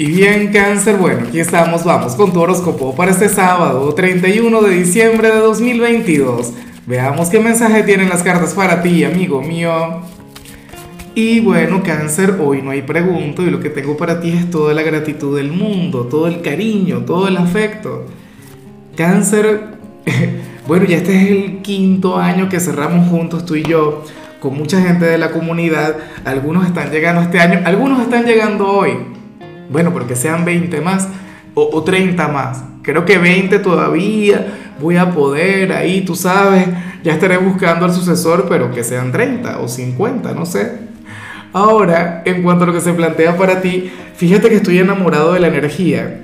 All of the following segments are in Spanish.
Y bien, cáncer, bueno, aquí estamos, vamos con tu horóscopo para este sábado, 31 de diciembre de 2022. Veamos qué mensaje tienen las cartas para ti, amigo mío. Y bueno, cáncer, hoy no hay pregunta y lo que tengo para ti es toda la gratitud del mundo, todo el cariño, todo el afecto. Cáncer, bueno, ya este es el quinto año que cerramos juntos tú y yo, con mucha gente de la comunidad. Algunos están llegando este año, algunos están llegando hoy bueno, porque sean 20 más o, 30 más. Creo que 20 todavía voy a poder, ahí tú sabes, ya estaré buscando al sucesor, pero que sean 30 o 50, no sé. Ahora, en cuanto a lo que se plantea para ti, fíjate que estoy enamorado de la energía,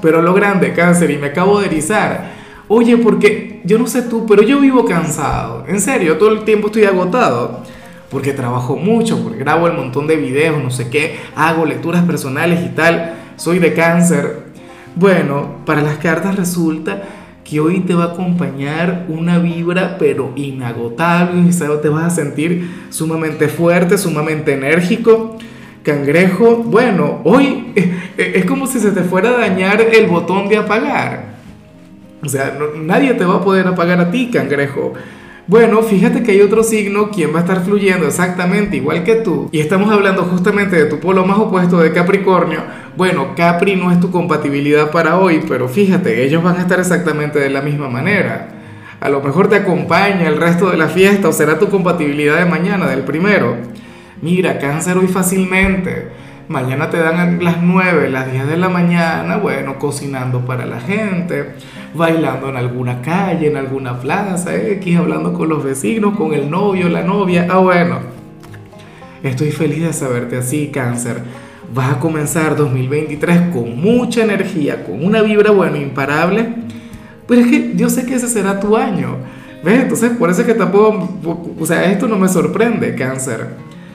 pero lo grande, cáncer, y me acabo de erizar. Oye, porque yo no sé tú, pero yo vivo cansado. En serio, todo el tiempo estoy agotado porque trabajo mucho, porque grabo el montón de videos, no sé qué, hago lecturas personales y tal, soy de cáncer. Bueno, para las cartas resulta que hoy te va a acompañar una vibra pero inagotable, te vas a sentir sumamente fuerte, sumamente enérgico. Cangrejo, bueno, hoy es como si se te fuera a dañar el botón de apagar. O sea, nadie te va a poder apagar a ti, cangrejo. Bueno, fíjate que hay otro signo quien va a estar fluyendo exactamente igual que tú. Y estamos hablando justamente de tu polo más opuesto de Capricornio. Bueno, Capri no es tu compatibilidad para hoy, pero fíjate, ellos van a estar exactamente de la misma manera. A lo mejor te acompaña el resto de la fiesta o será tu compatibilidad de mañana, del primero. Mira, cáncer hoy fácilmente Mañana te dan las 9, las 10 de la mañana, bueno, cocinando para la gente, bailando en alguna calle, en alguna plaza, X, hablando con los vecinos, con el novio, la novia. Ah, bueno. Estoy feliz de saberte así, cáncer. Vas a comenzar 2023 con mucha energía, con una vibra, bueno, imparable. Pero es que yo sé que ese será tu año. ¿Ves? Entonces, por eso es que tampoco, o sea, esto no me sorprende, cáncer.